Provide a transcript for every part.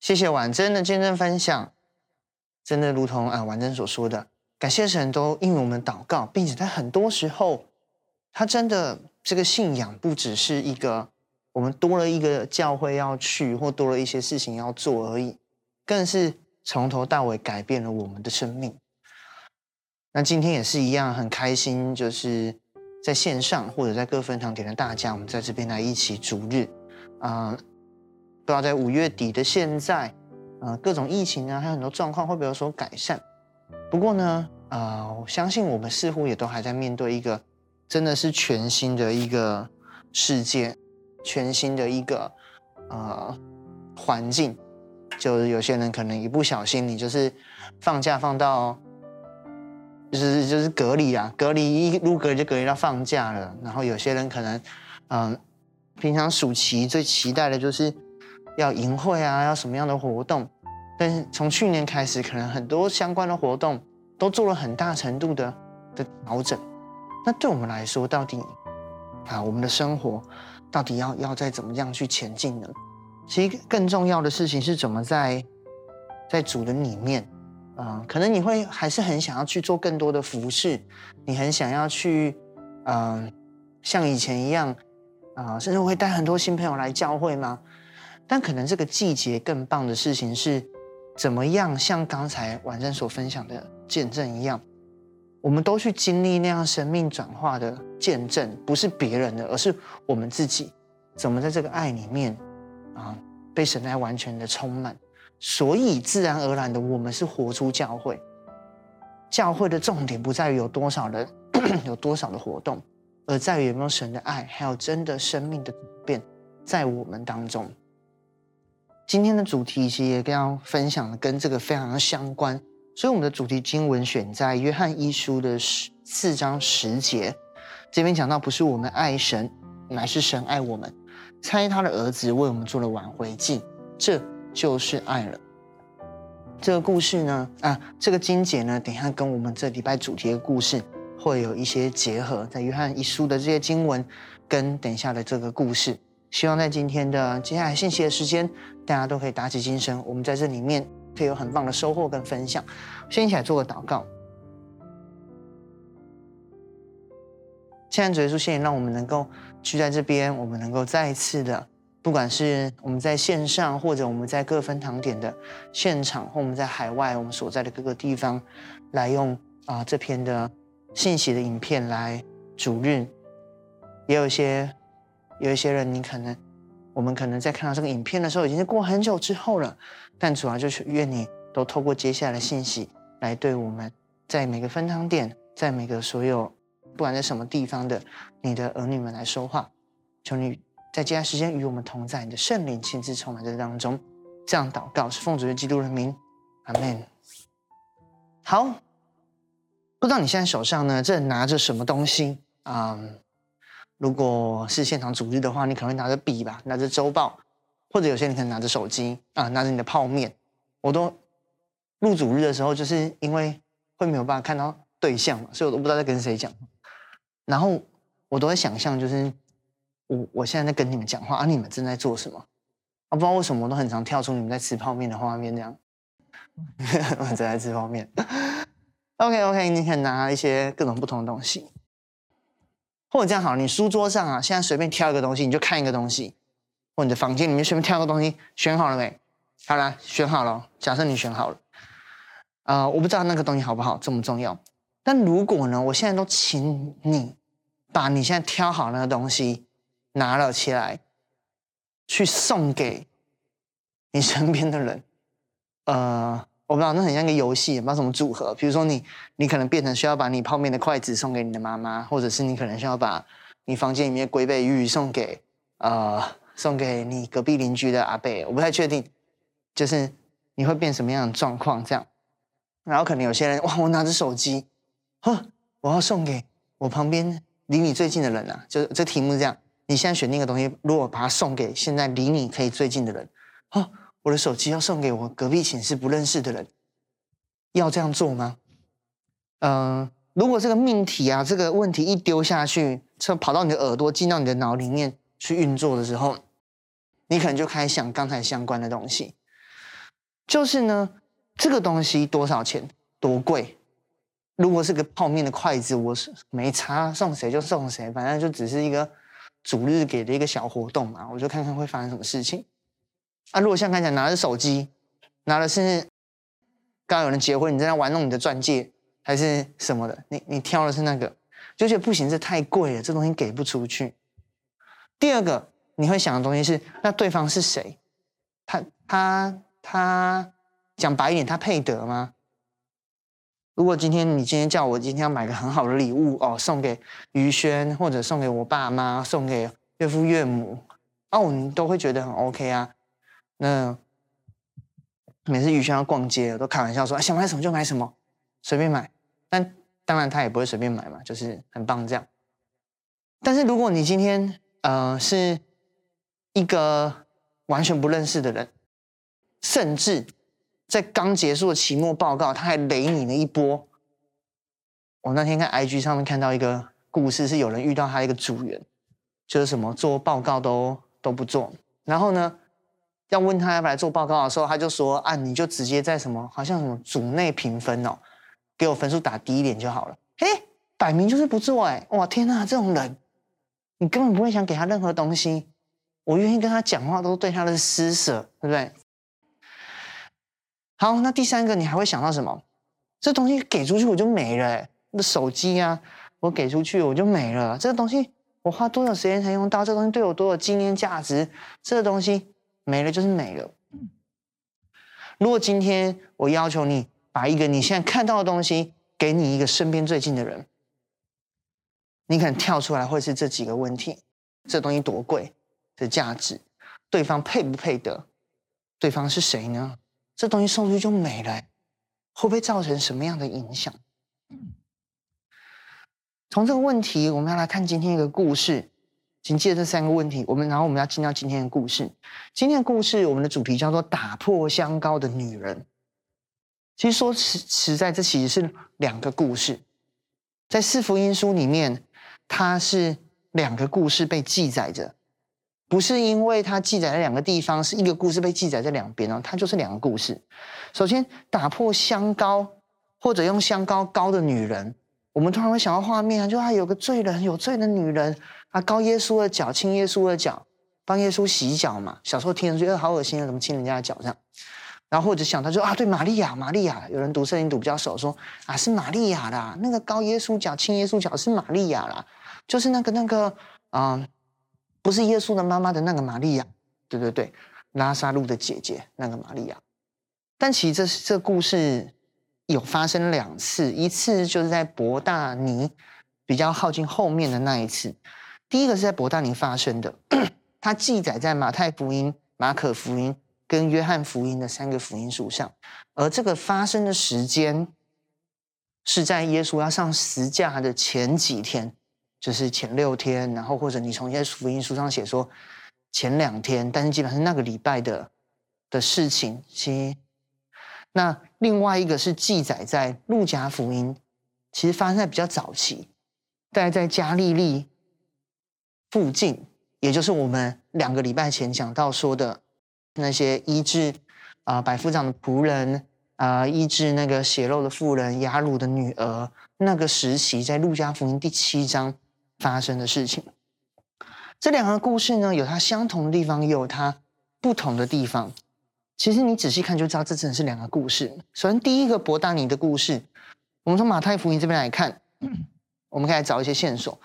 谢谢婉珍的见证分享，真的如同啊婉珍所说的，感谢神都应我们祷告，并且在很多时候，他真的这个信仰不只是一个我们多了一个教会要去，或多了一些事情要做而已，更是从头到尾改变了我们的生命。那今天也是一样，很开心，就是在线上或者在各分堂点的大家，我们在这边来一起逐日啊。不知道在五月底的现在，呃，各种疫情啊，还有很多状况会不会有所改善？不过呢，呃，我相信我们似乎也都还在面对一个真的是全新的一个世界，全新的一个呃环境。就是有些人可能一不小心，你就是放假放到，就是就是隔离啊，隔离一入隔离就隔离到放假了。然后有些人可能，嗯、平常暑期最期待的就是。要营会啊，要什么样的活动？但是从去年开始，可能很多相关的活动都做了很大程度的的调整。那对我们来说，到底啊，我们的生活到底要要再怎么样去前进呢？其实更重要的事情是怎么在在主的里面，啊、可能你会还是很想要去做更多的服事，你很想要去，嗯、像以前一样，啊、甚至会带很多新朋友来教会吗？但可能这个季节更棒的事情是，怎么样像刚才婉珍所分享的见证一样，我们都去经历那样生命转化的见证，不是别人的，而是我们自己怎么在这个爱里面啊，被神爱完全的充满，所以自然而然的，我们是活出教会。教会的重点不在于有多少人，有多少的活动，而在于有没有神的爱，还有真的生命的转变在我们当中。今天的主题其实也跟要分享的跟这个非常相关，所以我们的主题经文选在约翰一书的十四章十节，这边讲到不是我们爱神，乃是神爱我们，差他的儿子为我们做了挽回祭，这就是爱了。这个故事呢，啊，这个经节呢，等一下跟我们这礼拜主题的故事会有一些结合，在约翰一书的这些经文跟等下的这个故事。希望在今天的接下来信息的时间，大家都可以打起精神，我们在这里面可以有很棒的收获跟分享。先一起来做个祷告。现在主耶稣，谢谢让我们能够聚在这边，我们能够再一次的，不管是我们在线上，或者我们在各分堂点的现场，或我们在海外，我们所在的各个地方，来用啊、这篇的信息的影片来主日，也有一些。有一些人，你可能，我们可能在看到这个影片的时候，已经是过很久之后了。但主要就是愿你都透过接下来的信息，来对我们在每个分堂点，在每个所有不管在什么地方的你的儿女们来说话。求你在接下来时间与我们同在，你的圣灵亲自充满在当中。这样祷告是奉主的基督的名，阿门。好，不知道你现在手上呢，正拿着什么东西啊如果是现场主日的话，你可能会拿着笔吧，拿着周报，或者有些人可能拿着手机啊，拿着你的泡面。我都录主日的时候，就是因为会没有办法看到对象嘛，所以我都不知道在跟谁讲。然后我都会想象，就是我我现在在跟你们讲话，啊，你们正在做什么？啊，不知道为什么我都很常跳出你们在吃泡面的画面，这样。我正在吃泡面。OK OK，你可以拿一些各种不同的东西。或者这样好，你书桌上啊，现在随便挑一个东西，你就看一个东西；或你的房间里面随便挑一个东西，选好了没？好了，选好了。假设你选好了，啊、呃，我不知道那个东西好不好，重不重要。但如果呢，我现在都请你把你现在挑好那个东西拿了起来，去送给你身边的人，呃。我不知道，那很像一个游戏，不知道什么组合。比如说你，你可能变成需要把你泡面的筷子送给你的妈妈，或者是你可能需要把你房间里面的龟背芋送给呃送给你隔壁邻居的阿伯。我不太确定，就是你会变什么样的状况这样。然后可能有些人哇，我拿着手机，呵，我要送给我旁边离你最近的人啊。就这题目是这样，你现在选那个东西，如果把它送给现在离你可以最近的人，呵。我的手机要送给我隔壁寝室不认识的人，要这样做吗？嗯、如果这个命题啊，这个问题一丢下去，就跑到你的耳朵，进到你的脑里面去运作的时候，你可能就开始想刚才相关的东西。就是呢，这个东西多少钱？多贵？如果是个泡面的筷子，我是没差，送谁就送谁，反正就只是一个主日给的一个小活动嘛，我就看看会发生什么事情。啊，如果像刚才拿着手机，拿的是刚有人结婚，你在那玩弄你的钻戒还是什么的，你你挑的是那个，就觉得不行，这太贵了，这东西给不出去。第二个你会想的东西是，那对方是谁？他他他讲白一点，他配得吗？如果今天你今天叫我今天要买个很好的礼物哦，送给于轩或者送给我爸妈，送给岳父岳母，哦，你都会觉得很 OK 啊。那每次宇轩要逛街，我都开玩笑说，想买什么就买什么，随便买。但当然他也不会随便买嘛，就是很棒这样。但是如果你今天呃是一个完全不认识的人，甚至。在刚结束的期末报告，他还雷你了一波。我那天看 IG 上面看到一个故事，是有人遇到他一个组员，就是什么做报告都都不做，然后呢，要问他要不要来做报告的时候，他就说啊，你就直接在什么好像什么组内评分哦，给我分数打低一点就好了。嘿，摆明就是不做哎，哇天哪，这种人，你根本不会想给他任何东西，我愿意跟他讲话都是对他的施舍，对不对？好，那第三个你还会想到什么？这东西给出去我就没了，欸，那手机啊，我给出去我就没了。这个东西我花多少时间才用到？这个东西对我多少纪念价值？这个东西没了就是没了。如果今天我要求你把一个你现在看到的东西给你一个身边最近的人，你可能跳出来会是这几个问题：这东西多贵的价值？对方配不配得？对方是谁呢？这东西送出去就没了，会不会造成什么样的影响？从这个问题，我们要来看今天一个故事。紧接着这三个问题，我们然后我们要进到今天的故事。今天的故事，我们的主题叫做“打破香膏的女人”。其实说实实在，这其实是两个故事，在四福音书里面，它是两个故事被记载着。不是因为它记载在两个地方，是一个故事被记载在两边哦，它就是两个故事。首先，打破香膏或者用香膏膏的女人，我们突然会想到画面啊，就还有个罪人，有罪的女人啊，高耶稣的脚，亲耶稣的脚，帮耶稣洗脚嘛。小时候听人觉得好恶心啊，怎么亲人家的脚这样？然后或者想他就啊，对，玛利亚，玛利亚，有人读圣经读比较熟，说啊是玛利亚啦，那个高耶稣脚，亲耶稣脚是玛利亚啦，就是那个那个啊。不是耶稣的妈妈的那个玛利亚，对对对，拉撒路的姐姐那个玛利亚。但其实这这故事有发生两次，一次就是在伯大尼比较靠近后面的那一次。第一个是在伯大尼发生的，它记载在马太福音、马可福音跟约翰福音的三个福音书上。而这个发生的时间是在耶稣要上十架的前几天。就是前六天，然后或者你从一些福音书上写说前两天，但是基本上是那个礼拜的的事情。其那另外一个是记载在路加福音，其实发生在比较早期，大概在加利利附近，也就是我们两个礼拜前讲到说的那些医治啊、百夫长的仆人啊、医治那个血漏的妇人雅鲁的女儿那个时期，在路加福音第七章。发生的事情，这两个故事呢，有它相同的地方，也有它不同的地方。其实你仔细看就知道，这真的是两个故事。首先，第一个伯大尼的故事，我们从马太福音这边来看，我们可以来找一些线索。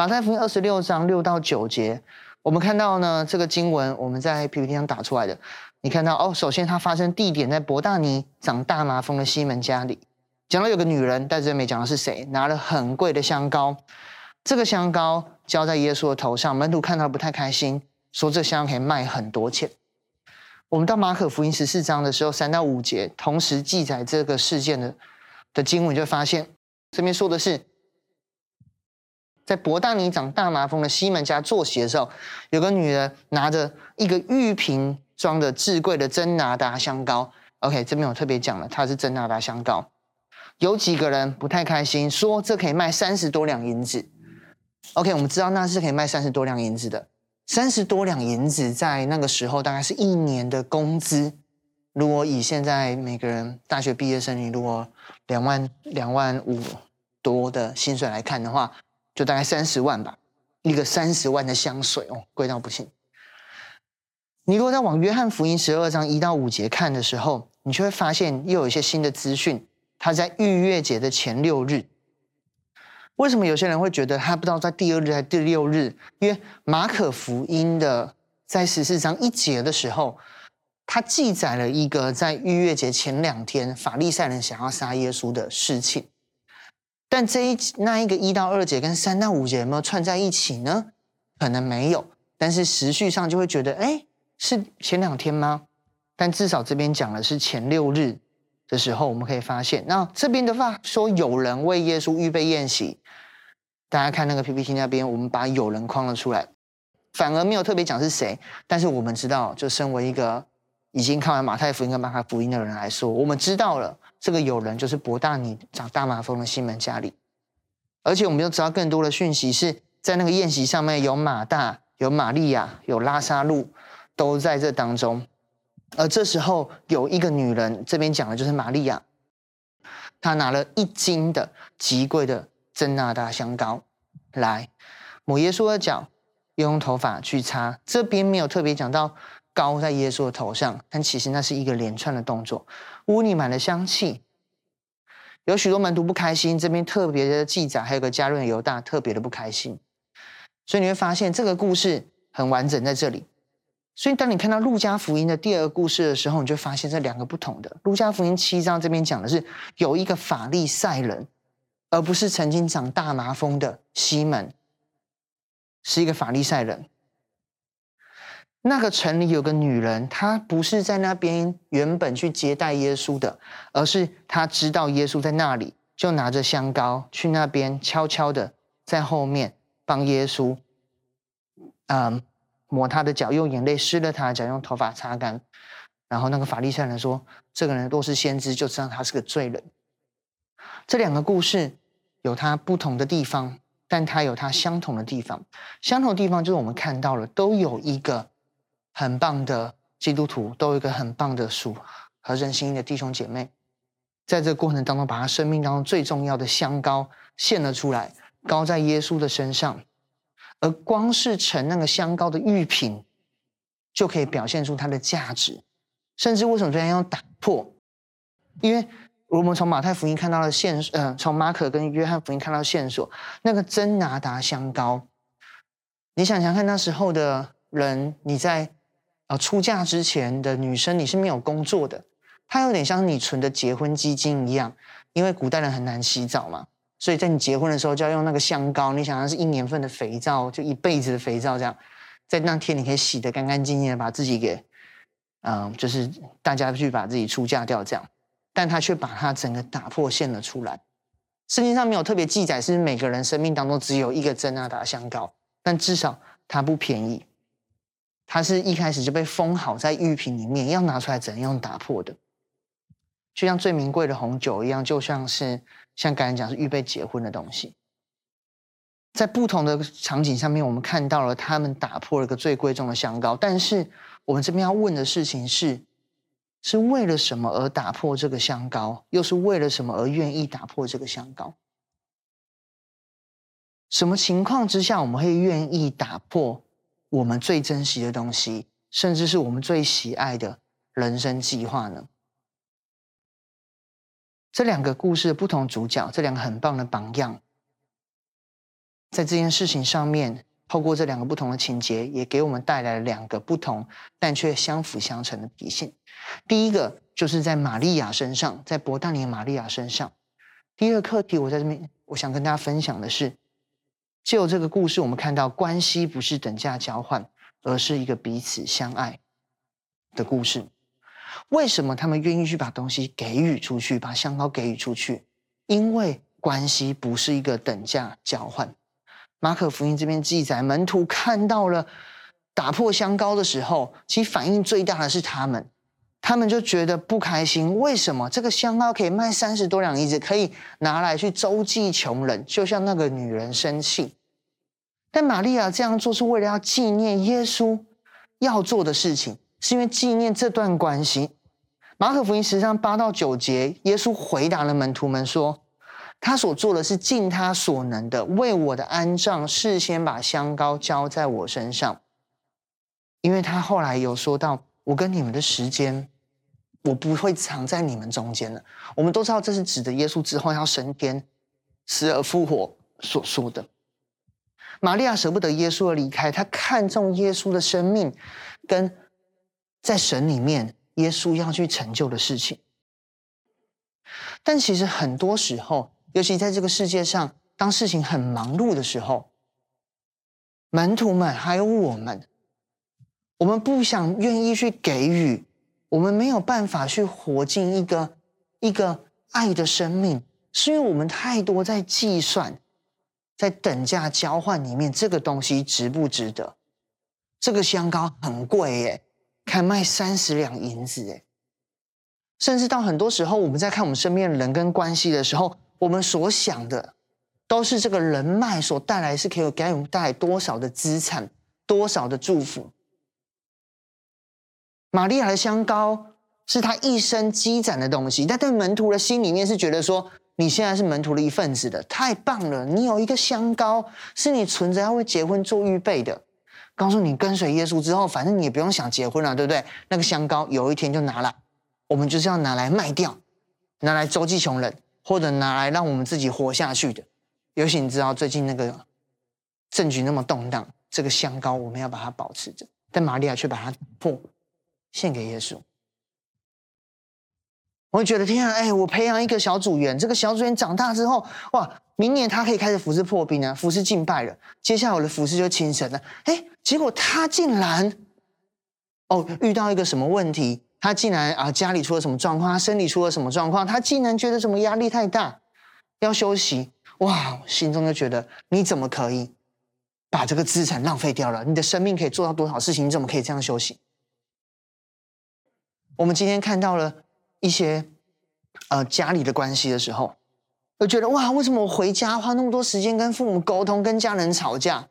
马太福音二十六章六到九节，我们看到呢，这个经文我们在 PPT 上打出来的。你看到哦，首先它发生地点在伯大尼长大麻风的西门家里，讲到有个女人，但是没讲到是谁，拿了很贵的香膏。这个香膏浇在耶稣的头上，门徒看到不太开心，说这香可以卖很多钱。我们到马可福音十四章的时候，三到五节同时记载这个事件的的经文，就发现这边说的是，在博大尼长大麻风的西门家坐席的时候，有个女人拿着一个玉瓶装的至贵的真拿达香膏。OK，这边我特别讲了，它是真拿达香膏。有几个人不太开心，说这可以卖三十多两银子。OK，我们知道那是可以卖三十多两银子的。三十多两银子在那个时候大概是一年的工资，如果以现在每个人大学毕业生，你如果两万两万五多的薪水来看的话，就大概三十万吧。一个三十万的香水哦，贵到不行。你如果再往约翰福音十二章一到五节看的时候，你就会发现又有一些新的资讯。他在逾越节的前六日，为什么有些人会觉得他不知道在第二日还是第六日？因为马可福音的在十四章一节的时候，他记载了一个在逾越节前两天，法利赛人想要杀耶稣的事情。但这一那一个一到二节跟三到五节有没有串在一起呢？可能没有，但是时序上就会觉得，哎，是前两天吗？但至少这边讲的是前六日。的时候，我们可以发现，那这边的话说有人为耶稣预备宴席，大家看那个 PPT 那边，我们把有人框了出来，反而没有特别讲是谁，但是我们知道，就身为一个已经看完马太福音跟马可福音的人来说，我们知道了这个有人就是博大你长大麻风的西门家里，而且我们又知道更多的讯息是在那个宴席上面有马大、有玛利亚、有拉撒路都在这当中。而这时候有一个女人，这边讲的就是玛利亚，她拿了一斤的极贵的真哪哒香膏来抹耶稣的脚，又用头发去擦。这边没有特别讲到膏在耶稣的头上，但其实那是一个连串的动作。污泥满了香气，有许多门徒不开心。这边特别的记载，还有个加润犹大特别的不开心。所以你会发现这个故事很完整在这里。所以，当你看到路加福音的第二个故事的时候，你就发现这两个不同的。路加福音七章这边讲的是有一个法利赛人，而不是曾经长大麻风的西门，是一个法利赛人。那个城里有个女人，她不是在那边原本去接待耶稣的，而是她知道耶稣在那里，就拿着香膏去那边悄悄的在后面帮耶稣，嗯。抹他的脚，用眼泪湿了他的脚，用头发擦干。然后那个法利赛人说：“这个人若是先知，就知道他是个罪人。”这两个故事有他不同的地方，但他有他相同的地方。相同的地方就是我们看到了，都有一个很棒的基督徒，都有一个很棒的属和任心意的弟兄姐妹，在这个过程当中，把他生命当中最重要的香膏献了出来，膏在耶稣的身上。而光是盛那个香膏的玉瓶，就可以表现出它的价值。甚至为什么这样要打破？因为我们从马太福音看到了线，呃，从马可跟约翰福音看到线索，那个真拿达香膏，你想想看，那时候的人，你在呃出嫁之前的女生，你是没有工作的，它有点像你存的结婚基金一样，因为古代人很难洗澡嘛。所以在你结婚的时候就要用那个香膏，你想要是一年份的肥皂，就一辈子的肥皂这样，在那天你可以洗得干干净净的，把自己给，嗯，就是大家去把自己出嫁掉这样，但他却把它整个打破线了出来。圣经上没有特别记载是每个人生命当中只有一个真哪哒香膏，但至少它不便宜，它是一开始就被封好在玉瓶里面，要拿出来怎样打破的，就像最名贵的红酒一样，就像是。像刚才讲是预备结婚的东西，在不同的场景上面，我们看到了他们打破了个最贵重的香膏。但是我们这边要问的事情是：是为了什么而打破这个香膏？又是为了什么而愿意打破这个香膏？什么情况之下我们会愿意打破我们最珍惜的东西，甚至是我们最喜爱的人生计划呢？这两个故事的不同主角，这两个很棒的榜样，在这件事情上面，透过这两个不同的情节，也给我们带来了两个不同但却相辅相成的提醒。第一个就是在玛利亚身上，在伯大尼玛利亚身上。第二个课题，我在这边，我想跟大家分享的是，就这个故事，我们看到关系不是等价交换，而是一个彼此相爱的故事。为什么他们愿意去把东西给予出去，把香膏给予出去？因为关系不是一个等价交换。马可福音这边记载，门徒看到了打破香膏的时候，其实反应最大的是他们，他们就觉得不开心。为什么这个香膏可以卖三十多两银子，可以拿来去周济穷人？就像那个女人生气。但玛利亚这样做是为了要纪念耶稣要做的事情。是因为纪念这段关系，马可福音十章八到九节，耶稣回答了门徒们说：“他所做的是尽他所能的，为我的安葬事先把香膏浇在我身上。因为他后来有说到，我跟你们的时间，我不会藏在你们中间了。我们都知道，这是指的耶稣之后要升天、死而复活所说的。玛利亚舍不得耶稣而离开，她看重耶稣的生命，跟在神里面。”耶稣要去成就的事情，但其实很多时候，尤其在这个世界上，当事情很忙碌的时候，门徒们还有我们，我们不想愿意去给予，我们没有办法去活进一个一个爱的生命，是因为我们太多在计算，在等价交换里面，这个东西值不值得？这个香膏很贵耶。开卖三十两银子，哎，甚至到很多时候，我们在看我们身边的人跟关系的时候，我们所想的都是这个人脉所带来，是可以给我们带来多少的资产，多少的祝福。玛利亚的香膏是他一生积攒的东西，但对门徒的心里面是觉得说，你现在是门徒的一份子的，太棒了，你有一个香膏，是你存着要为结婚做预备的。告诉你，跟随耶稣之后，反正你也不用想结婚了，对不对？那个香膏有一天就拿来，我们就是要拿来卖掉，拿来周济穷人，或者拿来让我们自己活下去的。尤其你知道最近那个政局那么动荡，这个香膏我们要把它保持着，但玛利亚却把它破献给耶稣。我会觉得天啊，哎，我培养一个小组员，这个小组员长大之后，哇！明年他可以开始服侍破冰啊，服侍敬拜了。接下来我的服侍就轻省了。哎，结果他竟然，哦，遇到一个什么问题？他竟然啊，家里出了什么状况？他身体出了什么状况？他竟然觉得什么压力太大，要休息。哇，心中就觉得你怎么可以把这个资产浪费掉了？你的生命可以做到多少事情？你怎么可以这样休息？我们今天看到了一些呃家里的关系的时候。我觉得哇，为什么我回家花那么多时间跟父母沟通，跟家人吵架？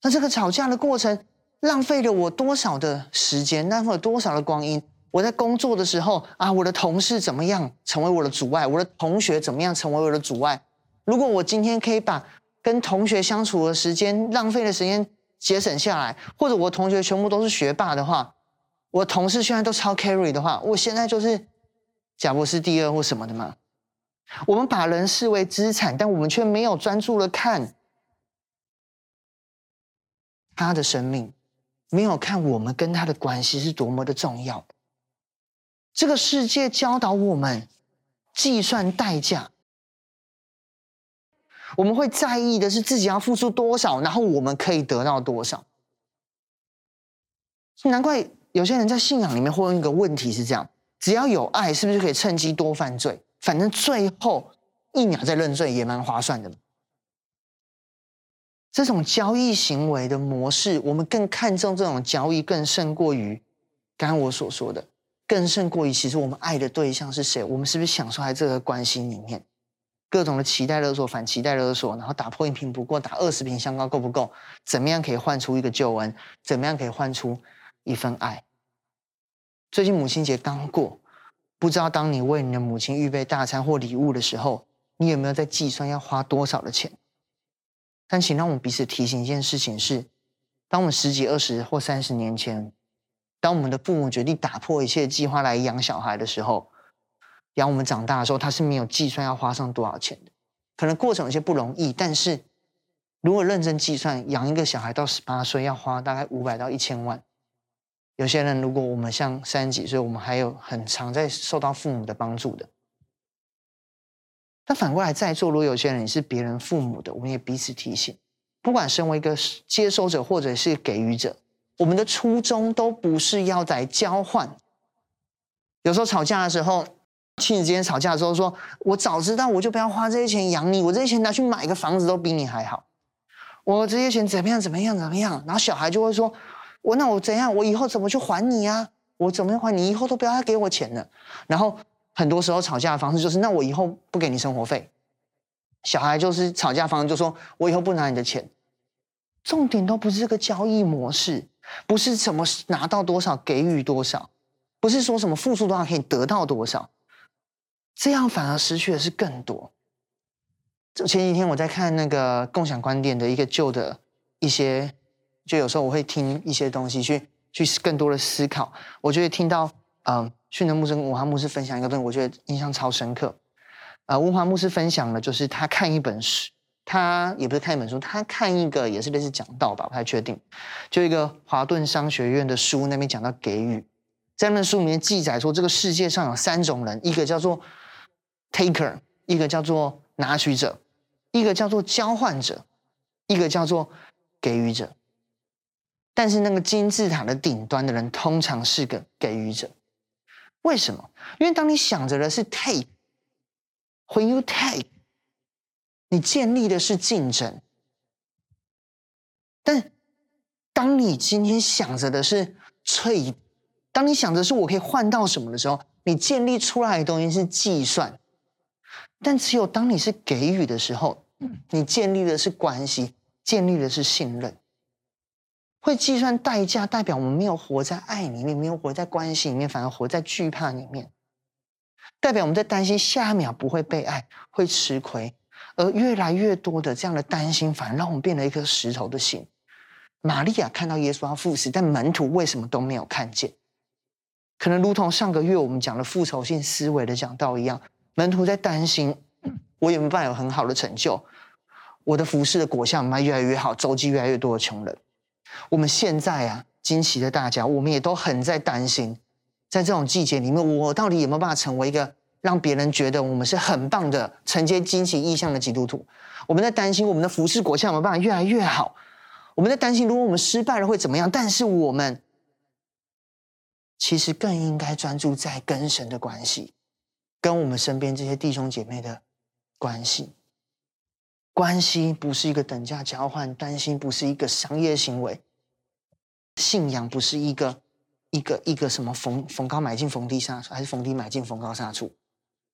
那这个吵架的过程浪费了我多少的时间，浪费了多少的光阴？我在工作的时候啊，我的同事怎么样成为我的阻碍？我的同学怎么样成为我的阻碍？如果我今天可以把跟同学相处的时间浪费的时间节省下来，或者我同学全部都是学霸的话，我同事现在都超 carry 的话，我现在就是贾伯斯第二或什么的嘛。我们把人视为资产，但我们却没有专注的看他的生命，没有看我们跟他的关系是多么的重要。这个世界教导我们计算代价，我们会在意的是自己要付出多少，然后我们可以得到多少。难怪有些人在信仰里面会问一个问题是这样：只要有爱，是不是可以趁机多犯罪？反正最后一秒再认罪也蛮划算的。这种交易行为的模式，我们更看重这种交易，更胜过于刚刚我所说的，更胜过于其实我们爱的对象是谁？我们是不是享受在这个关系里面？各种的期待勒索、反期待勒索，然后打破一瓶不过，打二十瓶香膏够不够？怎么样可以换出一个救恩？怎么样可以换出一份爱？最近母亲节刚过。不知道当你为你的母亲预备大餐或礼物的时候，你有没有在计算要花多少的钱？但请让我们彼此提醒一件事情是：当我们十几、二十或三十年前，当我们的父母决定打破一切计划来养小孩的时候，养我们长大的时候，他是没有计算要花上多少钱的。可能过程有些不容易，但是如果认真计算，养一个小孩到十八岁要花大概五百到一千万。有些人，如果我们像三十几岁，我们还有很常在受到父母的帮助的。但反过来，在座如果有些人你是别人父母的，我们也彼此提醒：不管身为一个接收者或者是给予者，我们的初衷都不是要在交换。有时候吵架的时候，亲子之间吵架的时候说，说我早知道我就不要花这些钱养你，我这些钱拿去买个房子都比你还好。我这些钱怎么样怎么样怎么样？然后小孩就会说。我那我怎样？我以后怎么去还你啊？我怎么还你？以后都不要再给我钱了。然后很多时候吵架的方式就是，那我以后不给你生活费。小孩就是吵架方式，就说我以后不拿你的钱。重点都不是这个交易模式，不是什么拿到多少给予多少，不是说什么付出多少可以得到多少，这样反而失去的是更多。就前几天我在看那个共享观点的一个旧的一些，就有时候我会听一些东西去去更多的思考。我觉得听到嗯，训能牧师跟文华牧师分享一个东西，我觉得印象超深刻。啊、呃，文华牧师分享了，就是他看一本书，他也不是看一本书，他看一个也是类似讲道吧，不太确定。就一个华顿商学院的书，那边讲到给予，在那本书里面记载说，这个世界上有三种人，一个叫做 taker，一个叫做拿取者。一个叫做交换者，一个叫做给予者。但是那个金字塔的顶端的人，通常是个给予者。为什么？因为当你想着的是 take，when you take，你建立的是竞争。但当你今天想着的是 trade，当你想着是我可以换到什么的时候，你建立出来的东西是计算。但只有当你是给予的时候，你建立的是关系，建立的是信任。会计算代价，代表我们没有活在爱里面，没有活在关系里面，反而活在惧怕里面。代表我们在担心下一秒不会被爱，会吃亏。而越来越多的这样的担心，反而让我们变了一颗石头的心。玛利亚看到耶稣要赴死，但门徒为什么都没有看见？可能如同上个月我们讲的复仇性思维的讲道一样。门徒在担心，我有没有办法有很好的成就？我的服饰的果效卖越来越好，周济越来越多的穷人。我们现在啊，惊奇的大家，我们也都很在担心，在这种季节里面，我到底有没有办法成为一个让别人觉得我们是很棒的承接惊奇意象的基督徒？我们在担心我们的服事果效有没有办法越来越好？我们在担心，如果我们失败了会怎么样？但是我们其实更应该专注在跟神的关系。跟我们身边这些弟兄姐妹的关系，关系不是一个等价交换，担心不是一个商业行为，信仰不是一个一个一个什么逢逢高买进逢低杀，还是逢低买进逢高杀出，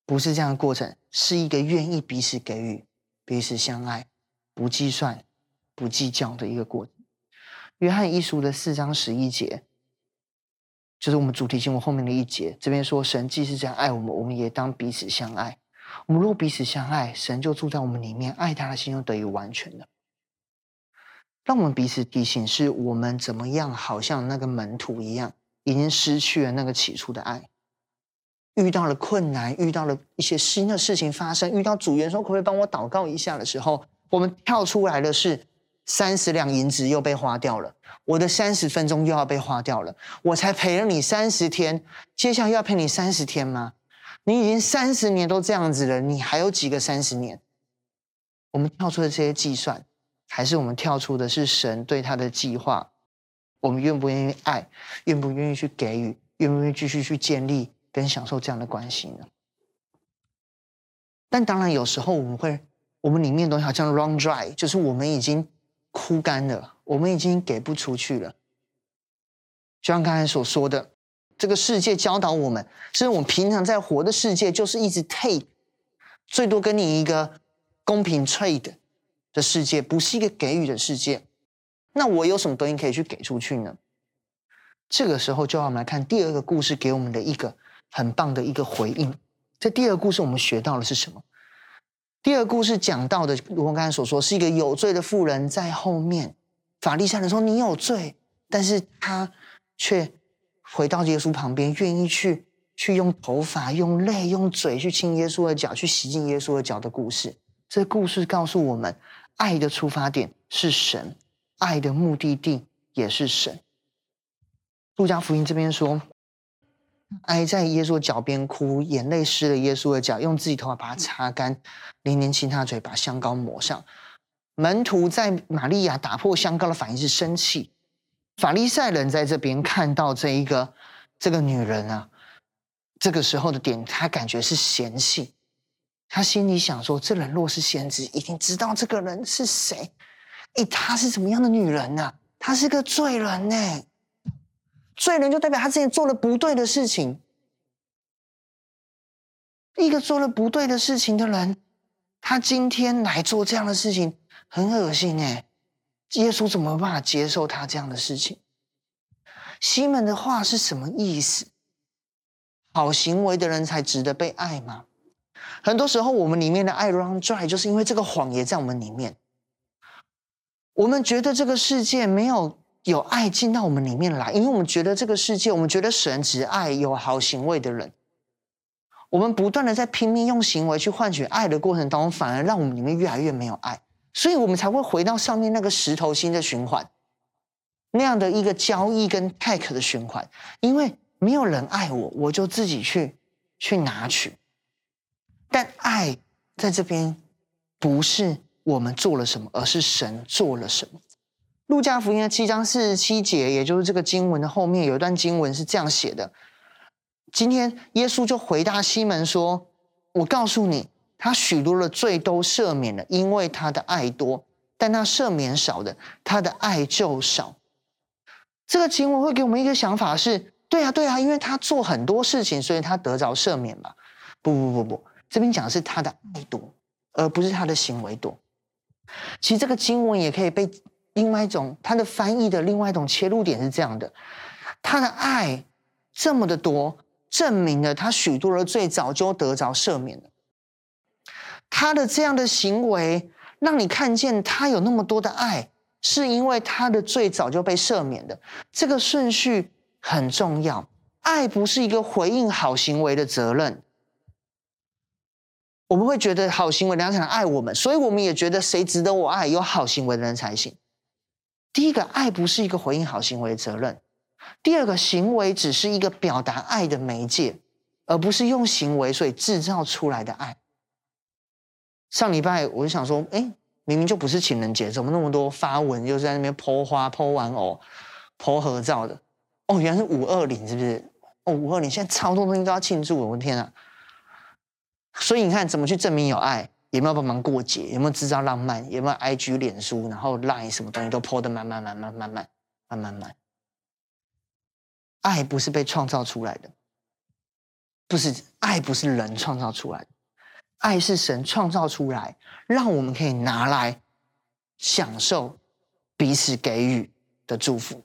不是这样的过程，是一个愿意彼此给予、彼此相爱、不计算、不计较的一个过程。约翰一书的四章十一节。就是我们主题经文后面的一节，这边说神既是这样爱我们，我们也当彼此相爱。我们若彼此相爱，神就住在我们里面，爱他的心就得以完全了。让我们彼此提醒，是我们怎么样，好像那个门徒一样，已经失去了那个起初的爱。遇到了困难，遇到了一些新的事情发生，遇到组员说可不可以帮我祷告一下的时候，我们跳出来的是。三十两银子又被花掉了，我的三十分钟又要被花掉了。我才陪了你三十天，接下来又要陪你三十天吗？你已经三十年都这样子了，你还有几个三十年？我们跳出的这些计算，还是我们跳出的是神对他的计划？我们愿不愿意爱？愿不愿意去给予？愿不愿意继续去建立跟享受这样的关系呢？但当然，有时候我们会，我们里面东西好像 run dry，就是我们已经。枯干了，我们已经给不出去了。就像刚才所说的，这个世界教导我们，其实我们平常在活的世界就是一直 take，最多跟你一个公平 trade 的世界，不是一个给予的世界。那我有什么东西可以去给出去呢？这个时候就让我们来看第二个故事给我们的一个很棒的一个回应。这第二个故事我们学到的是什么？第二个故事讲到的，如我刚才所说，是一个有罪的妇人在后面。法利赛人说：“你有罪。”但是他却回到耶稣旁边，愿意去去用头发、用泪、用嘴去亲耶稣的脚，去洗净耶稣的脚的故事。这故事告诉我们，爱的出发点是神，爱的目的地也是神。路加福音这边说。挨在耶稣脚边哭，眼泪湿了耶稣的脚，用自己头发把它擦干，连连亲他嘴，把香膏抹上。门徒在玛利亚打破香膏的反应是生气，法利赛人在这边看到这一个这个女人啊，这个时候的点，他感觉是嫌弃，他心里想说：这人若是先知，一定知道这个人是谁。诶，她是什么样的女人呢、啊？她是个罪人呢。罪人就代表她之前做了不对的事情。一个做了不对的事情的人，他今天来做这样的事情，很恶心哎！耶稣怎么办法接受他这样的事情？西门的话是什么意思？好行为的人才值得被爱吗？很多时候，我们里面的爱 run dry，就是因为这个谎言在我们里面。我们觉得这个世界没有有爱进到我们里面来，因为我们觉得这个世界，我们觉得神只爱有好行为的人。我们不断的在拼命用行为去换取爱的过程当中，反而让我们里面越来越没有爱，所以我们才会回到上面那个石头心的循环，那样的一个交易跟 take 的循环，因为没有人爱我，我就自己去去拿取。但爱在这边不是我们做了什么，而是神做了什么。路加福音的七章四十七节，也就是这个经文的后面有一段经文是这样写的：今天耶稣就回答西门说：“我告诉你，他许多的罪都赦免了，因为他的爱多；但他赦免少的，他的爱就少。”这个经文会给我们一个想法是：对啊，对啊，因为他做很多事情，所以他得着赦免嘛。不不不不。这边讲的是他的爱多，而不是他的行为多。其实这个经文也可以被另外一种他的翻译的另外一种切入点是这样的：他的爱这么的多，证明了他许多的罪早就得着赦免了。他的这样的行为，让你看见他有那么多的爱，是因为他的罪早就被赦免的。这个顺序很重要。爱不是一个回应好行为的责任。我们会觉得好行为的人才能爱我们，所以我们也觉得谁值得我爱，有好行为的人才行。第一个，爱不是一个回应好行为的责任；第二个，行为只是一个表达爱的媒介，而不是用行为所以制造出来的爱。上礼拜我就想说，哎，明明就不是情人节，怎么那么多发文又在那边 po 花、po 玩偶、po 合照的？哦，原来是五二零，是不是？哦，五二零现在超多东西都要庆祝，我的天啊！所以你看，怎么去证明有爱？有没有帮忙过节？有没有制造浪漫？有没有 IG、脸书，然后 Line 什么东西都 po 得满满满满满满满满满？爱不是被创造出来的，不是爱，不是人创造出来的，爱是神创造出来，让我们可以拿来享受彼此给予的祝福。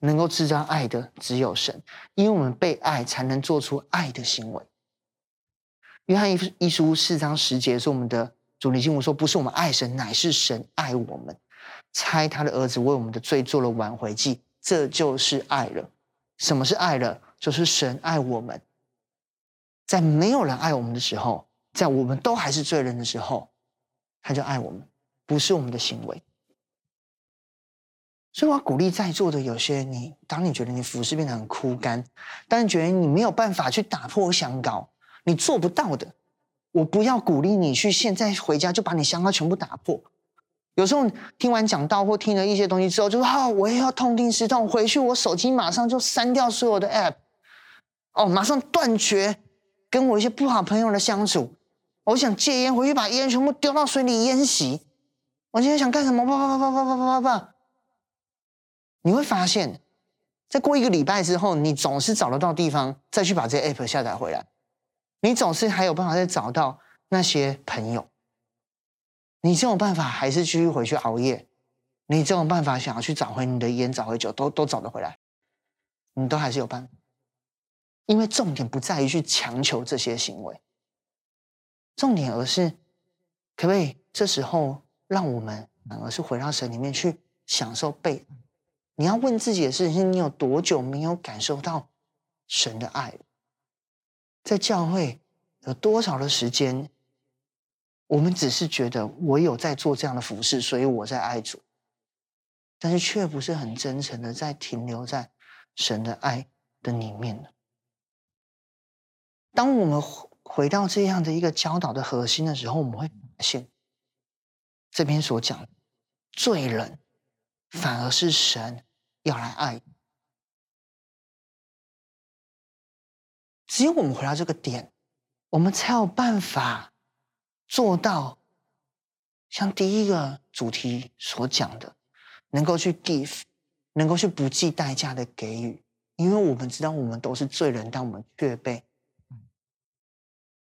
能够制造爱的只有神，因为我们被爱，才能做出爱的行为。约翰一书四章十节是我们的主题经文，说不是我们爱神，乃是神爱我们，差他的儿子为我们的罪做了挽回祭，这就是爱了。什么是爱了？就是神爱我们，在没有人爱我们的时候，在我们都还是罪人的时候，他就爱我们，不是我们的行为。所以我要鼓励在座的有些你，当你觉得你服事变得很枯干，当你觉得你没有办法去打破香膏。你做不到的，我不要鼓励你去现在回家就把你香膏全部打破。有时候听完讲道或听了一些东西之后，就说：“好，我也要痛定思痛，回去我手机马上就删掉所有的 App，哦，马上断绝跟我一些不好朋友的相处。我想戒烟，回去把烟全部丢到水里淹洗。我今天想干什么？啪啪啪啪啪啪啪啪啪！你会发现，再过一个礼拜之后，你总是找得到地方再去把这 App 下载回来。”你总是还有办法再找到那些朋友，你这种办法还是继续回去熬夜，你这种办法想要去找回你的烟、找回酒，都都找得回来，你都还是有办法。因为重点不在于去强求这些行为，重点而是可不可以这时候让我们反而是回到神里面去享受被。你要问自己的事情是：你有多久没有感受到神的爱？在教会有多少的时间，我们只是觉得我有在做这样的服事，所以我在爱主，但是却不是很真诚的在停留在神的爱的里面。当我们回到这样的一个教导的核心的时候，我们会发现，这边所讲罪人，反而是神要来爱。只有我们回到这个点，我们才有办法做到像第一个主题所讲的，能够去 give，能够去不计代价的给予，因为我们知道我们都是罪人，但我们却被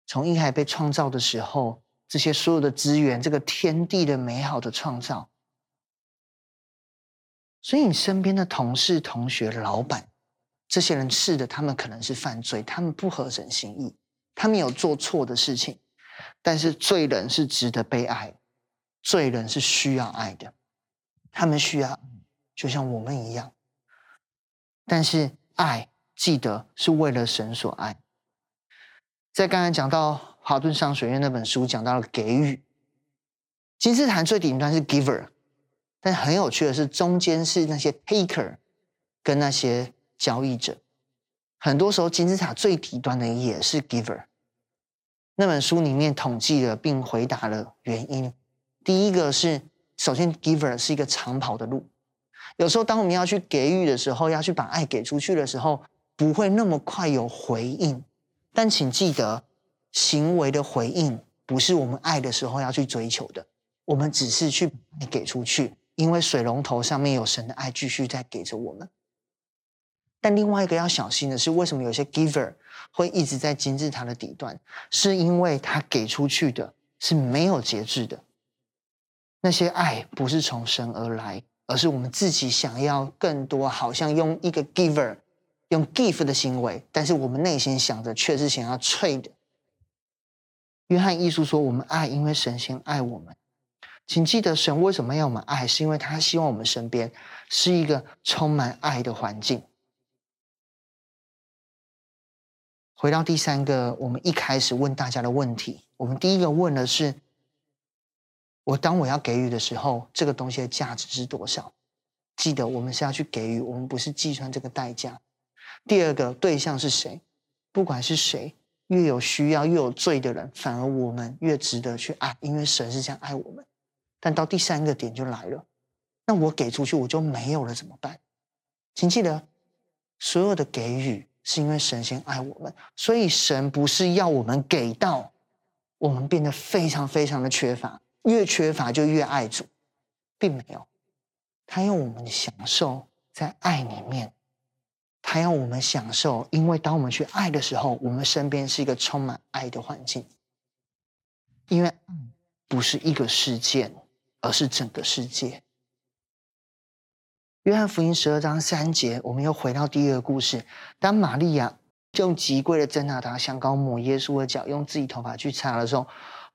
从一开始被创造的时候，这些所有的资源，这个天地的美好的创造，所以你身边的同事、同学、老板。这些人是的，他们可能是犯罪，他们不合神心意，他们有做错的事情，但是罪人是值得被爱，罪人是需要爱的，他们需要，就像我们一样。但是爱，记得是为了神所爱。在刚才讲到华顿商学院那本书讲到了给予，金字塔最顶端是 giver，但很有趣的是，中间是那些 taker 跟那些交易者。很多时候，金字塔最底端的也是 giver。那本书里面统计了并回答了原因。第一个是，首先 giver 是一个长跑的路。有时候，当我们要去给予的时候，要去把爱给出去的时候，不会那么快有回应。但请记得，行为的回应不是我们爱的时候要去追求的。我们只是去给出去，因为水龙头上面有神的爱继续在给着我们。但另外一个要小心的是，为什么有些 giver 会一直在金字塔的底端？是因为他给出去的是没有节制的。那些爱不是从神而来。而是我们自己想要更多，好像用一个 giver，用 give 的行为，但是我们内心想的却是想要 trade。约翰一书说：“我们爱，因为神先爱我们。”请记得，神为什么要我们爱？是因为他希望我们身边是一个充满爱的环境。回到第三个，我们一开始问大家的问题，我们第一个问的是。我当我要给予的时候，这个东西的价值是多少？记得我们是要去给予，我们不是计算这个代价。第二个对象是谁？不管是谁，越有需要、越有罪的人，反而我们越值得去爱，因为神是这样爱我们。但到第三个点就来了，那我给出去我就没有了怎么办？请记得，所有的给予是因为神先爱我们，所以神不是要我们给到我们变得非常非常的缺乏。越缺乏就越爱主，并没有。他用我们的享受在爱里面，他要我们享受，因为当我们去爱的时候，我们身边是一个充满爱的环境。因为不是一个事件，而是整个世界。约翰福音十二章三节，我们又回到第二个故事。当玛利亚用极贵的真哪哒香膏抹耶稣的脚，用自己头发去擦的时候。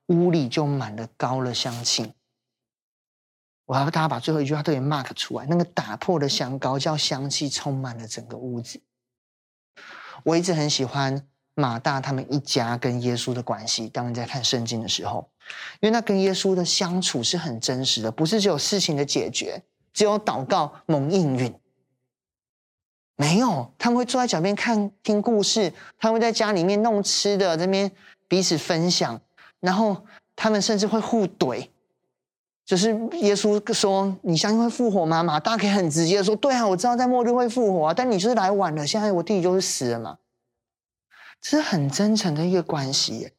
屋里就满了膏的香气。我要大家把最后一句话都给 mark 出来。那个打破的香膏叫香气充满了整个屋子。我一直很喜欢马大他们一家跟耶稣的关系。当你在看圣经的时候，因为那跟耶稣的相处是很真实的，不是只有事情的解决，只有祷告蒙应允。没有，他们会坐在脚边看听故事，他们会在家里面弄吃的，这边彼此分享。然后他们甚至会互怼，就是耶稣说：“你相信会复活吗？”马大家可以很直接的说：“对啊，我知道在末日会复活啊，但你就是来晚了。现在我弟弟就是死了嘛。”这是很真诚的一个关系耶。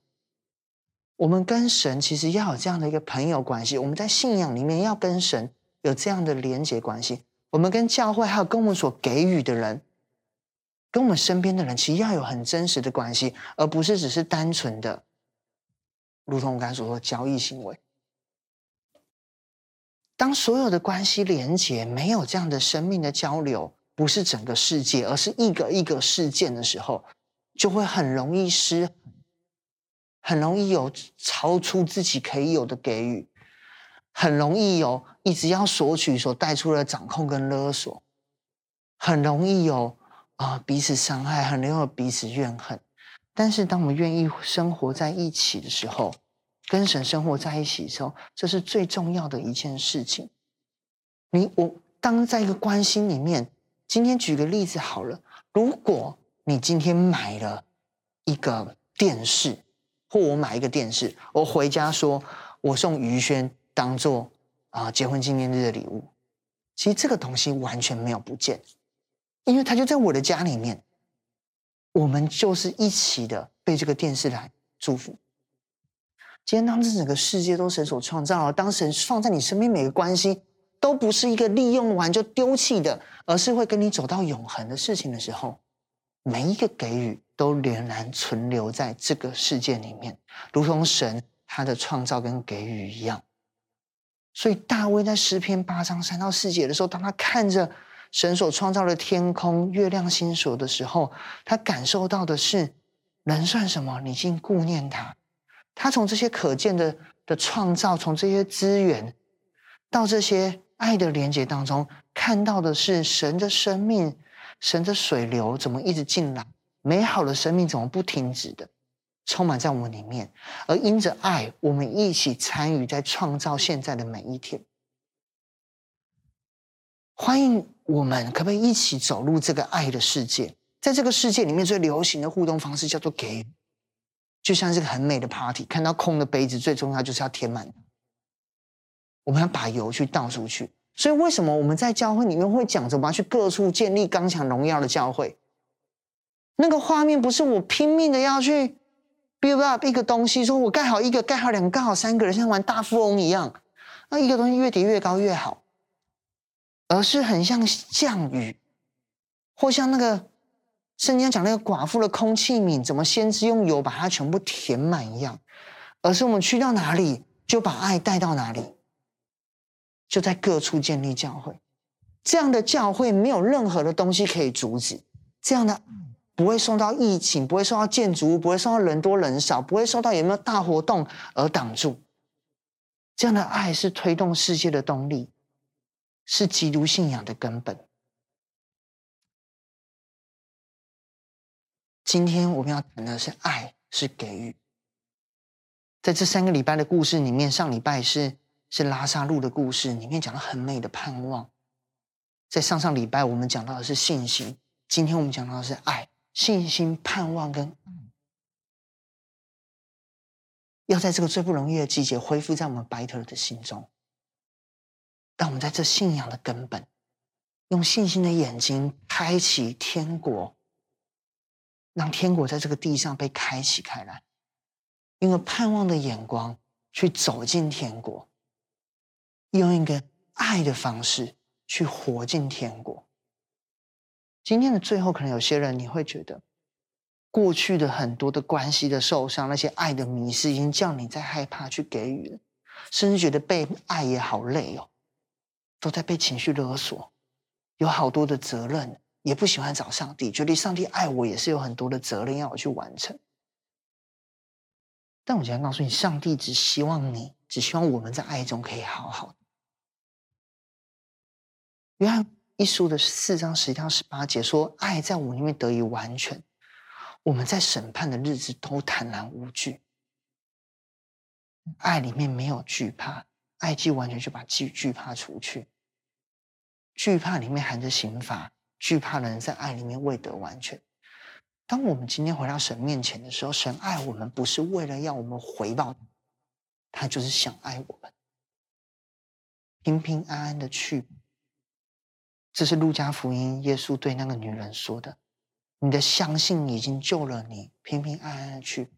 我们跟神其实要有这样的一个朋友关系，我们在信仰里面要跟神有这样的连结关系。我们跟教会还有跟我们所给予的人，跟我们身边的人，其实要有很真实的关系，而不是只是单纯的。如同我刚才所说，交易行为，当所有的关系连结没有这样的生命的交流，不是整个世界，而是一个一个事件的时候，就会很容易失衡，很容易有超出自己可以有的给予，很容易有一直要索取所带出的掌控跟勒索，很容易有啊彼此伤害，很容易有彼此怨恨。但是，当我们愿意生活在一起的时候，跟神生活在一起的时候，这是最重要的一件事情。你我当在一个关心里面，今天举个例子好了，如果你今天买了一个电视，或我买一个电视，我回家说我送于轩当做啊结婚纪念日的礼物，其实这个东西完全没有不见，因为它就在我的家里面。我们就是一起的被这个电视来祝福。今天，当这整个世界都神所创造了，当神放在你身边每个关系都不是一个利用完就丢弃的，而是会跟你走到永恒的事情的时候，每一个给予都仍然存留在这个世界里面，如同神他的创造跟给予一样。所以，大卫在诗篇八章三到四节的时候，当他看着神所创造的天空、月亮、星宿的时候，他感受到的是人算什么？你竟顾念他。他从这些可见的的创造，从这些资源到这些爱的连接当中，看到的是神的生命，神的水流怎么一直进来？美好的生命怎么不停止的充满在我们里面？而因着爱，我们一起参与在创造现在的每一天。欢迎我们，可不可以一起走入这个爱的世界？在这个世界里面，最流行的互动方式叫做给予。就像是个很美的 party，看到空的杯子，最重要就是要填满。我们要把油去倒出去。所以，为什么我们在教会里面会讲着我们要去各处建立刚强荣耀的教会？那个画面不是我拼命的要去 build up 一个东西，说我盖好一个，盖好两个，盖好三个人，像玩大富翁一样。那一个东西越叠越高越好，而是很像降雨，或像那个。圣经讲那个寡妇的空器皿，怎么先知用油把它全部填满一样，而是我们去到哪里，就把爱带到哪里，就在各处建立教会。这样的教会没有任何的东西可以阻止，这样的不会受到疫情，不会受到建筑物，不会受到人多人少，不会受到有没有大活动而挡住。这样的爱是推动世界的动力，是基督信仰的根本。今天我们要谈的是爱，是给予。在这三个礼拜的故事里面，上礼拜是是拉萨路的故事，里面讲了很美的盼望。在上上礼拜我们讲到的是信心，今天我们讲到的是爱、信心、盼望跟，要在这个最不容易的季节恢复在我们白特的心中。让我们在这信仰的根本，用信心的眼睛开启天国。让天国在这个地上被开启开来，用个盼望的眼光去走进天国，用一个爱的方式去活进天国。今天的最后，可能有些人你会觉得，过去的很多的关系的受伤，那些爱的迷失，已经叫你在害怕去给予了，甚至觉得被爱也好累哦，都在被情绪勒索，有好多的责任。也不喜欢找上帝，觉得上帝爱我也是有很多的责任要我去完成。但我今天告诉你，上帝只希望你，只希望我们在爱中可以好好的。约翰一书的四章十一到十八节说：“爱在我里面得以完全，我们在审判的日子都坦然无惧。爱里面没有惧怕，爱既完全就把惧惧怕除去。惧怕里面含着刑罚。”惧怕的人在爱里面未得完全。当我们今天回到神面前的时候，神爱我们不是为了要我们回报，他就是想爱我们，平平安安的去。这是路加福音耶稣对那个女人说的：“你的相信已经救了你，平平安安的去。”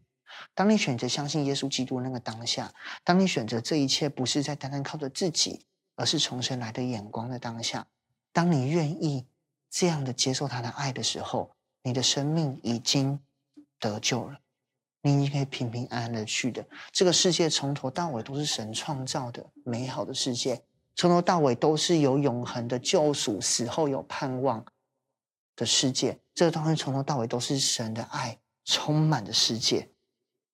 当你选择相信耶稣基督那个当下，当你选择这一切不是在单单靠着自己，而是从神来的眼光的当下，当你愿意。这样的接受他的爱的时候，你的生命已经得救了，你已经可以平平安安的去的。这个世界从头到尾都是神创造的美好的世界，从头到尾都是有永恒的救赎，死后有盼望的世界。这个东西从头到尾都是神的爱充满的世界。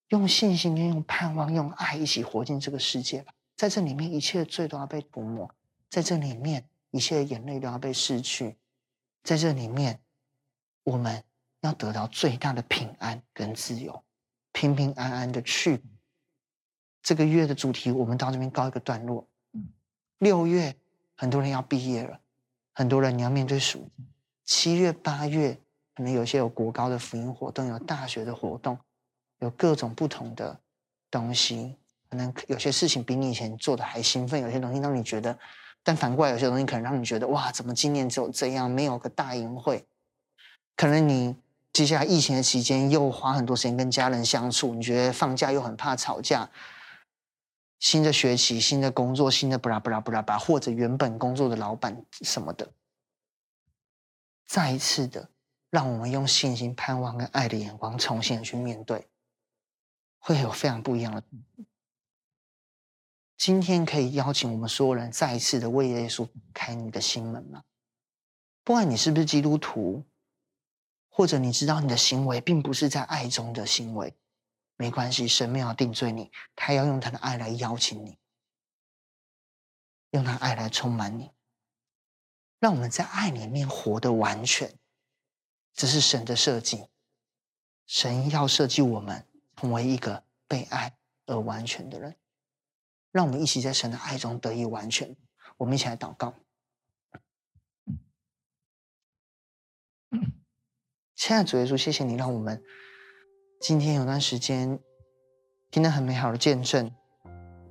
用信心跟、用盼望、用爱一起活进这个世界吧。在这里面，一切的罪都要被涂抹；在这里面，一切的眼泪都要被拭去。在这里面，我们要得到最大的平安跟自由，平平安安的去。这个月的主题，我们到这边告一个段落。六月，很多人要毕业了，很多人你要面对暑假。七月、八月，可能有些有国高的福音活动，有大学的活动，有各种不同的东西。可能有些事情比你以前做的还兴奋，有些东西让你觉得。但反过来，有些东西可能让你觉得哇，怎么今年只有这样，没有个大营会？可能你接下来疫情的期间又花很多时间跟家人相处，你觉得放假又很怕吵架。新的学期、新的工作、新的布拉布拉布拉巴，或者原本工作的老板什么的，再一次的，让我们用信心、盼望跟爱的眼光重新的去面对，会有非常不一样的。今天可以邀请我们所有人再一次的为耶稣开你的心门吗？不管你是不是基督徒，或者你知道你的行为并不是在爱中的行为，没关系，神没有定罪你，他要用他的爱来邀请你，用他爱来充满你，让我们在爱里面活得完全。这是神的设计，神要设计我们成为一个被爱而完全的人。让我们一起在神的爱中得以完全。我们一起来祷告。亲爱的主耶稣，谢谢你让我们今天有段时间听到很美好的见证，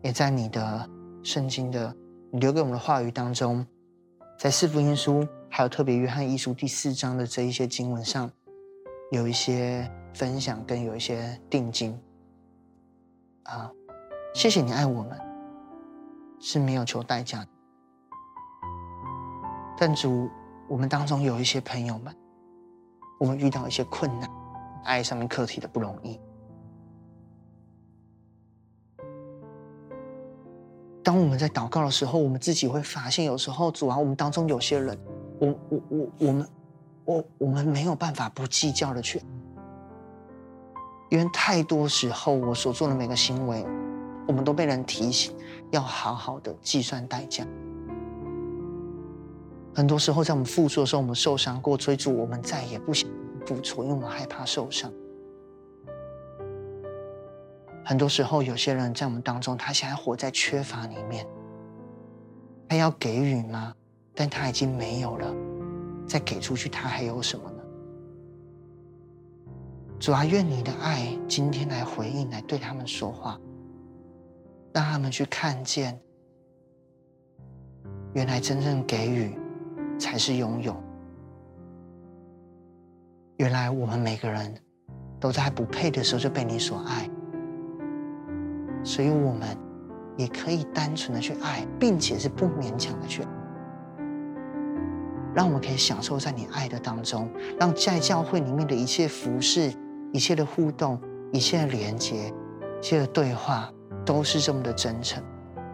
也在你的圣经的你留给我们的话语当中，在四福音书。还有特别约翰一书第四章的这一些经文上，有一些分享跟有一些定金啊，谢谢你爱我们，是没有求代价的。但主，我们当中有一些朋友们，我们遇到一些困难，爱上面课题的不容易。当我们在祷告的时候，我们自己会发现，有时候主啊，我们当中有些人。我我我我们我我们没有办法不计较的去，因为太多时候我所做的每个行为，我们都被人提醒要好好的计算代价。很多时候在我们付出的时候，我们受伤过，追逐我们再也不想付出，因为我们害怕受伤。很多时候，有些人在我们当中，他现在活在缺乏里面，他要给予吗？但他已经没有了，再给出去，他还有什么呢？主啊，愿你的爱今天来回应，来对他们说话，让他们去看见，原来真正给予才是拥有。原来我们每个人都在不配的时候就被你所爱，所以我们也可以单纯的去爱，并且是不勉强的去爱。让我们可以享受在你爱的当中，让在教会里面的一切服侍、一切的互动、一切的连接、一切的对话，都是这么的真诚。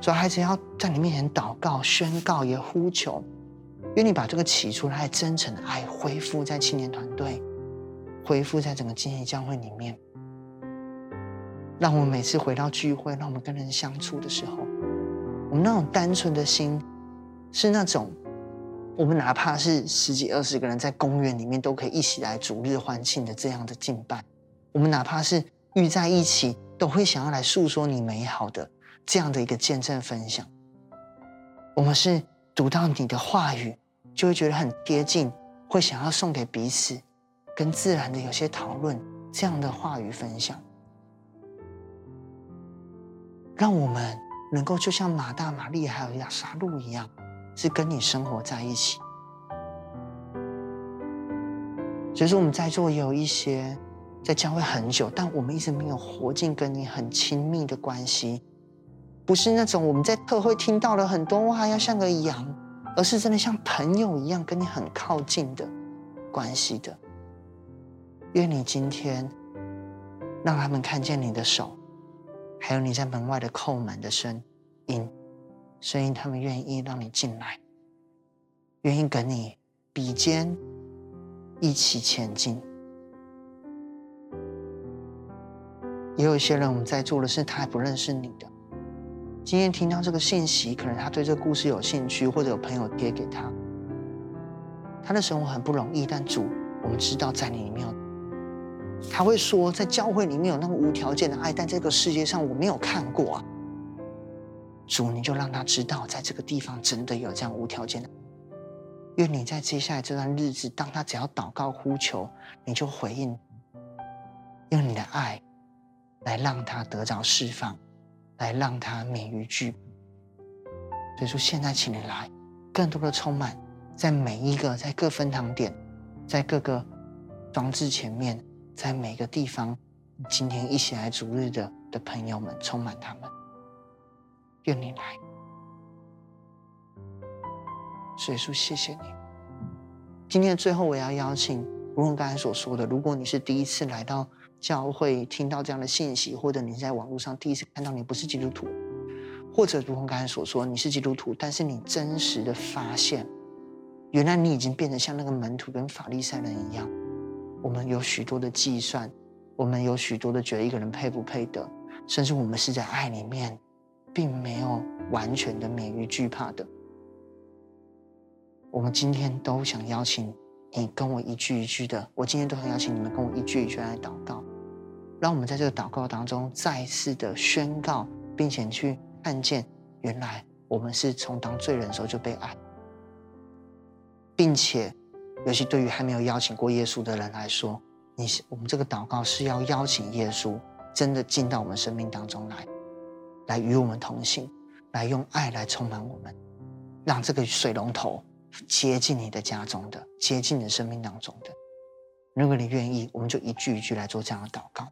所以孩子要在你面前祷告、宣告、也呼求，愿你把这个起初来真诚的爱恢复在青年团队，恢复在整个经营教会里面。让我们每次回到聚会，让我们跟人相处的时候，我们那种单纯的心，是那种。我们哪怕是十几二十个人在公园里面，都可以一起来逐日欢庆的这样的敬拜。我们哪怕是遇在一起，都会想要来诉说你美好的这样的一个见证分享。我们是读到你的话语，就会觉得很贴近，会想要送给彼此，跟自然的有些讨论这样的话语分享，让我们能够就像马大、马利还有亚沙路一样。是跟你生活在一起，所以说我们在座也有一些在教会很久，但我们一直没有活进跟你很亲密的关系，不是那种我们在特会听到了很多话要像个羊，而是真的像朋友一样跟你很靠近的关系的。愿你今天让他们看见你的手，还有你在门外的叩门的声音。声音，他们愿意让你进来，愿意跟你比肩一起前进。也有一些人，我们在做的是他还不认识你的。今天听到这个信息，可能他对这个故事有兴趣，或者有朋友贴给他。他的生活很不容易，但主，我们知道在你里面有。他会说，在教会里面有那么无条件的爱，但这个世界上我没有看过啊。主，你就让他知道，在这个地方真的有这样无条件的。愿你在接下来这段日子，当他只要祷告呼求，你就回应，用你的爱来让他得着释放，来让他免于惧。所以说，现在请你来，更多的充满在每一个在各分堂点，在各个装置前面，在每个地方，今天一起来主日的的朋友们，充满他们。愿你来，所以说谢谢你。今天的最后，我要邀请，如同刚才所说的，如果你是第一次来到教会，听到这样的信息，或者你在网络上第一次看到你不是基督徒，或者如同刚才所说，你是基督徒，但是你真实的发现，原来你已经变得像那个门徒跟法利赛人一样，我们有许多的计算，我们有许多的觉得一个人配不配得，甚至我们是在爱里面，并没有完全的免于惧怕的。我们今天都想邀请你跟我一句一句的，我今天都很邀请你们跟我一句一句来祷告，让我们在这个祷告当中再次的宣告，并且去看见，原来我们是从当罪人的时候就被爱。并且，尤其对于还没有邀请过耶稣的人来说，你我们这个祷告是要邀请耶稣真的进到我们生命当中来，来与我们同行，来用爱来充满我们，让这个水龙头接近你的家中的，接近你生命当中的。如果你愿意，我们就一句一句来做这样的祷告。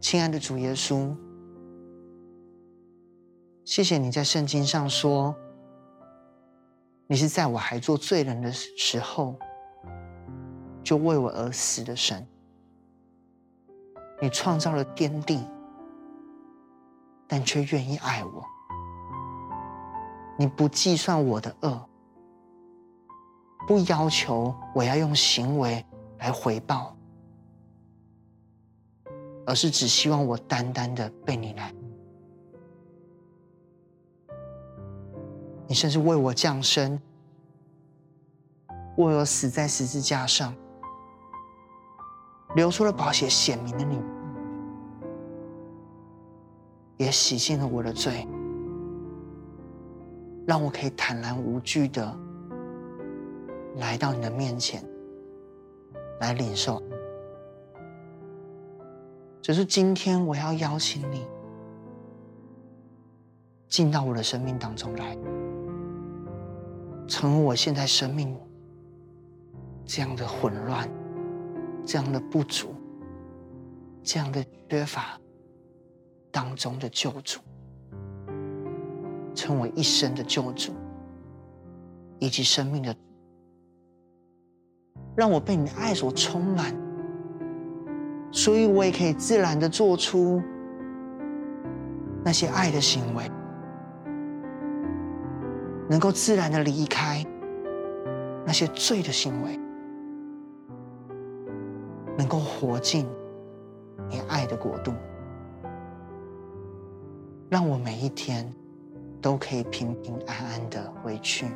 亲爱的主耶稣，谢谢你在圣经上说。你是在我还做罪人的时候，就为我而死的神。你创造了天地，但却愿意爱我。你不计算我的恶，不要求我要用行为来回报，而是只希望我单单的被你来。你甚至为我降生，为我死在十字架上，流出了宝血，显明了你，也洗净了我的罪，让我可以坦然无惧的来到你的面前，来领受。只是今天我要邀请你进到我的生命当中来。成为我现在生命这样的混乱、这样的不足、这样的缺乏当中的救主，成为一生的救主，以及生命的，让我被你的爱所充满，所以我也可以自然的做出那些爱的行为。能够自然的离开那些罪的行为，能够活进你爱的国度，让我每一天都可以平平安安的回去，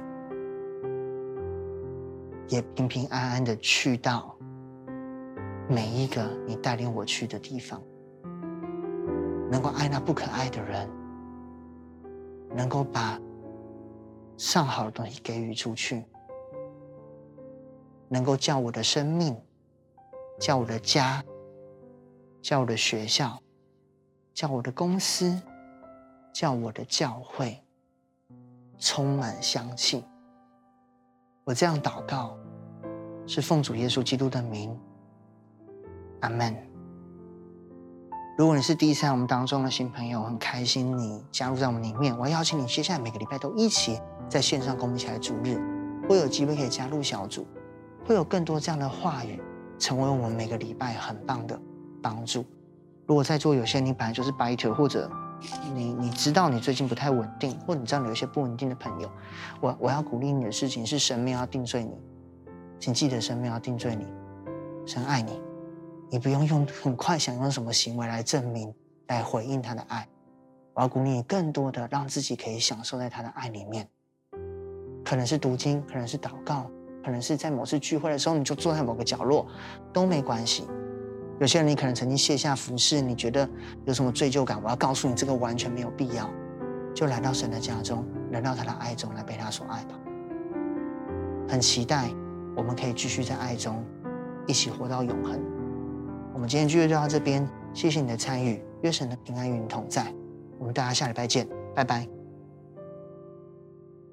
也平平安安的去到每一个你带领我去的地方，能够爱那不可爱的人，能够把。上好的东西给予出去，能够叫我的生命，叫我的家，叫我的学校，叫我的公司，叫我的教会，充满香气。我这样祷告，是奉主耶稣基督的名，阿门。如果你是第一次来我们当中的新朋友，很开心你加入在我们里面。我邀请你，接下来每个礼拜都一起在线上跟我们一起来主日，会有机会可以加入小组，会有更多这样的话语，成为我们每个礼拜很棒的帮助。如果在座有些你本来就是 biter，或者你你知道你最近不太稳定，或者你知道你有一些不稳定的朋友，我我要鼓励你的事情是神没有要定罪你，请记得神没有要定罪你，神爱你。你不用用很快想用什么行为来证明、来回应他的爱。我要鼓励你更多的让自己可以享受在他的爱里面。可能是读经，可能是祷告，可能是在某次聚会的时候你就坐在某个角落，都没关系。有些人你可能曾经卸下服饰，你觉得有什么罪疚感？我要告诉你，这个完全没有必要。就来到神的家中，来到他的爱中，来被他所爱吧。很期待我们可以继续在爱中一起活到永恒。我们今天聚会就到这边，谢谢你的参与，愿神的平安与你同在。我们大家下礼拜见，拜拜。